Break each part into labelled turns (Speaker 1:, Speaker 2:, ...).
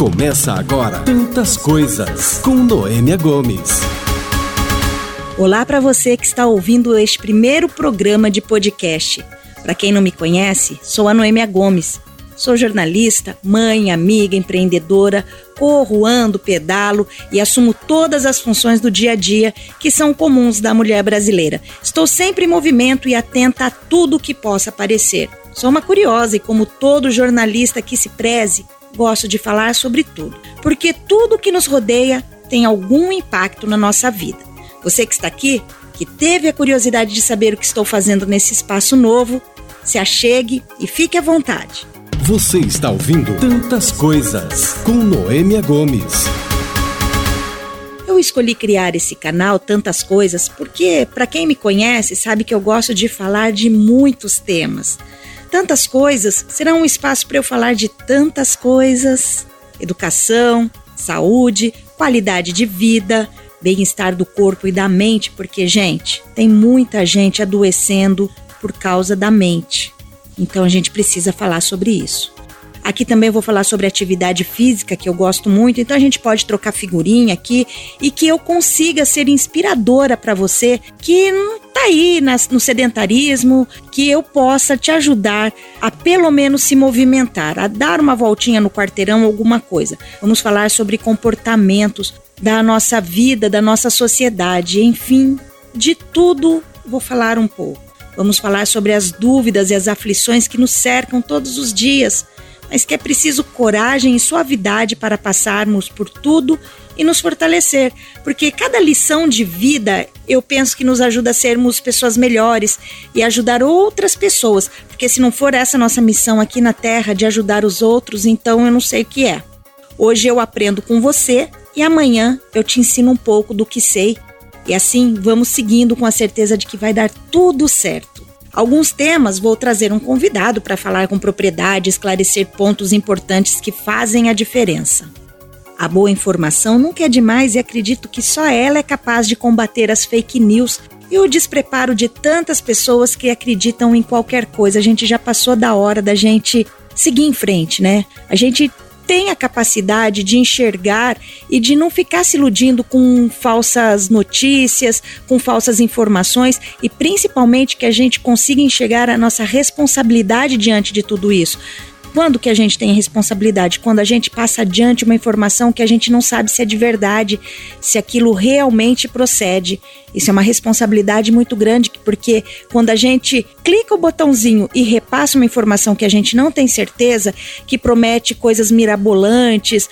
Speaker 1: Começa agora Tantas Coisas com Noêmia Gomes.
Speaker 2: Olá para você que está ouvindo este primeiro programa de podcast. Para quem não me conhece, sou a Noêmia Gomes. Sou jornalista, mãe, amiga, empreendedora, corro, ando, pedalo e assumo todas as funções do dia a dia que são comuns da mulher brasileira. Estou sempre em movimento e atenta a tudo que possa aparecer. Sou uma curiosa e, como todo jornalista que se preze, gosto de falar sobre tudo, porque tudo que nos rodeia tem algum impacto na nossa vida. Você que está aqui, que teve a curiosidade de saber o que estou fazendo nesse espaço novo, se achegue e fique à vontade.
Speaker 1: Você está ouvindo Tantas Coisas com Noêmia Gomes.
Speaker 2: Eu escolhi criar esse canal Tantas Coisas porque, para quem me conhece, sabe que eu gosto de falar de muitos temas tantas coisas, será um espaço para eu falar de tantas coisas: educação, saúde, qualidade de vida, bem-estar do corpo e da mente, porque, gente, tem muita gente adoecendo por causa da mente. Então a gente precisa falar sobre isso. Aqui também vou falar sobre atividade física, que eu gosto muito, então a gente pode trocar figurinha aqui e que eu consiga ser inspiradora para você que não tá aí nas, no sedentarismo, que eu possa te ajudar a pelo menos se movimentar, a dar uma voltinha no quarteirão, alguma coisa. Vamos falar sobre comportamentos da nossa vida, da nossa sociedade, enfim, de tudo vou falar um pouco. Vamos falar sobre as dúvidas e as aflições que nos cercam todos os dias mas que é preciso coragem e suavidade para passarmos por tudo e nos fortalecer, porque cada lição de vida eu penso que nos ajuda a sermos pessoas melhores e ajudar outras pessoas, porque se não for essa nossa missão aqui na Terra de ajudar os outros, então eu não sei o que é. Hoje eu aprendo com você e amanhã eu te ensino um pouco do que sei. E assim vamos seguindo com a certeza de que vai dar tudo certo. Alguns temas vou trazer um convidado para falar com propriedade, esclarecer pontos importantes que fazem a diferença. A boa informação nunca é demais e acredito que só ela é capaz de combater as fake news e o despreparo de tantas pessoas que acreditam em qualquer coisa. A gente já passou da hora da gente seguir em frente, né? A gente tem a capacidade de enxergar e de não ficar se iludindo com falsas notícias, com falsas informações e principalmente que a gente consiga enxergar a nossa responsabilidade diante de tudo isso. Quando que a gente tem responsabilidade? Quando a gente passa adiante uma informação que a gente não sabe se é de verdade, se aquilo realmente procede. Isso é uma responsabilidade muito grande, porque quando a gente clica o botãozinho e repassa uma informação que a gente não tem certeza, que promete coisas mirabolantes,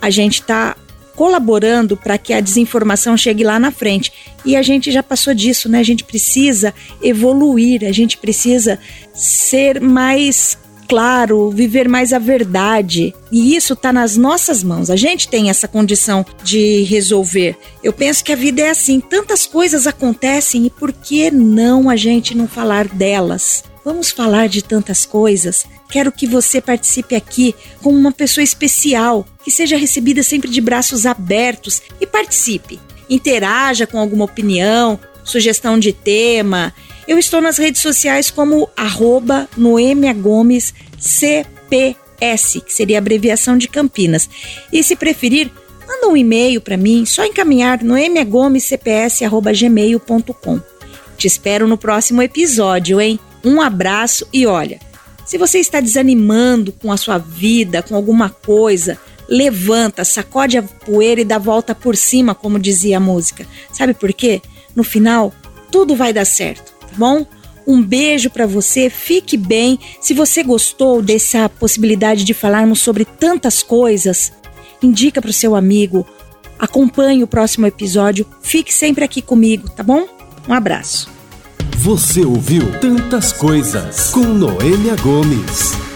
Speaker 2: a gente está colaborando para que a desinformação chegue lá na frente. E a gente já passou disso, né? A gente precisa evoluir, a gente precisa ser mais claro, viver mais a verdade. E isso está nas nossas mãos. A gente tem essa condição de resolver. Eu penso que a vida é assim, tantas coisas acontecem e por que não a gente não falar delas? Vamos falar de tantas coisas. Quero que você participe aqui como uma pessoa especial, que seja recebida sempre de braços abertos e participe. Interaja com alguma opinião, sugestão de tema, eu estou nas redes sociais como arroba Noemia Gomes CPS, que seria a abreviação de Campinas. E se preferir, manda um e-mail para mim, só encaminhar noemiagomescps.gmail.com. Te espero no próximo episódio, hein? Um abraço e olha, se você está desanimando com a sua vida, com alguma coisa, levanta, sacode a poeira e dá volta por cima, como dizia a música. Sabe por quê? No final, tudo vai dar certo bom? Um beijo para você, fique bem. Se você gostou dessa possibilidade de falarmos sobre tantas coisas, indica para o seu amigo. Acompanhe o próximo episódio. Fique sempre aqui comigo, tá bom? Um abraço.
Speaker 1: Você ouviu Tantas Coisas com Noêmia Gomes.